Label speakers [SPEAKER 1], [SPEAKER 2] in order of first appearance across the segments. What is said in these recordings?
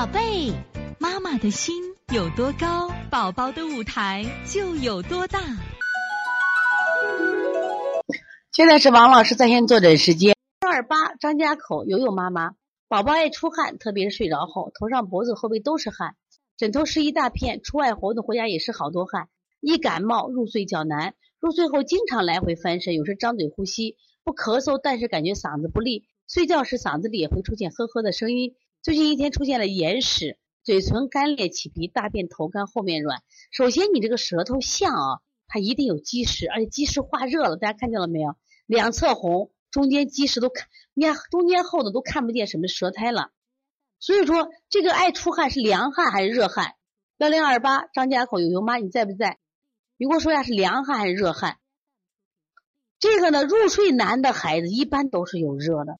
[SPEAKER 1] 宝贝，妈妈的心有多高，宝宝的舞台就有多大。
[SPEAKER 2] 现在是王老师在线坐诊时间。二八张家口悠悠妈妈，宝宝爱出汗，特别是睡着后，头上、脖子、后背都是汗，枕头湿一大片，出外活动回家也是好多汗。一感冒入睡较难，入睡后经常来回翻身，有时张嘴呼吸，不咳嗽，但是感觉嗓子不利，睡觉时嗓子里也会出现呵呵的声音。最近一天出现了眼屎，嘴唇干裂起皮，大便头干后面软。首先你这个舌头像啊，它一定有积食，而且积食化热了，大家看见了没有？两侧红，中间积食都看，你看中间厚的都看不见什么舌苔了。所以说这个爱出汗是凉汗还是热汗？幺零二八张家口有油妈，你在不在？你给我说一下是凉汗还是热汗？这个呢，入睡难的孩子一般都是有热的。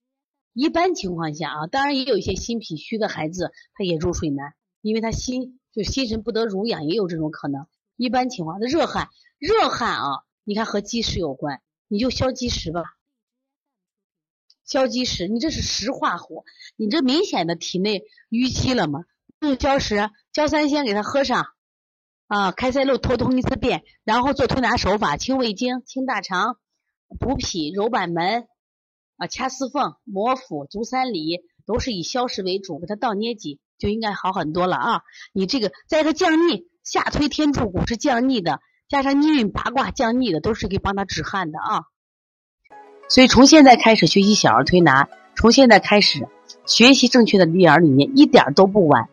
[SPEAKER 2] 一般情况下啊，当然也有一些心脾虚的孩子，他也入睡难，因为他心就心神不得濡养，也有这种可能。一般情况，的热汗，热汗啊，你看和积食有关，你就消积食吧，消积食，你这是实化火，你这明显的体内淤积了嘛，用焦石、焦三仙给他喝上，啊，开塞露头通一次便，然后做推拿手法，清胃经、清大肠、补脾、揉板门。啊，掐四缝、摩腹、足三里都是以消食为主，给它倒捏脊就应该好很多了啊！你这个再一个降逆，下推天柱骨是降逆的，加上逆运八卦降逆的，都是可以帮他止汗的啊。所以从现在开始学习小儿推拿，从现在开始学习正确的育儿理念，一点都不晚。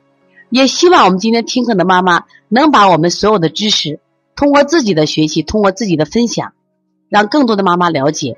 [SPEAKER 2] 也希望我们今天听课的妈妈能把我们所有的知识，通过自己的学习，通过自己的分享，让更多的妈妈了解。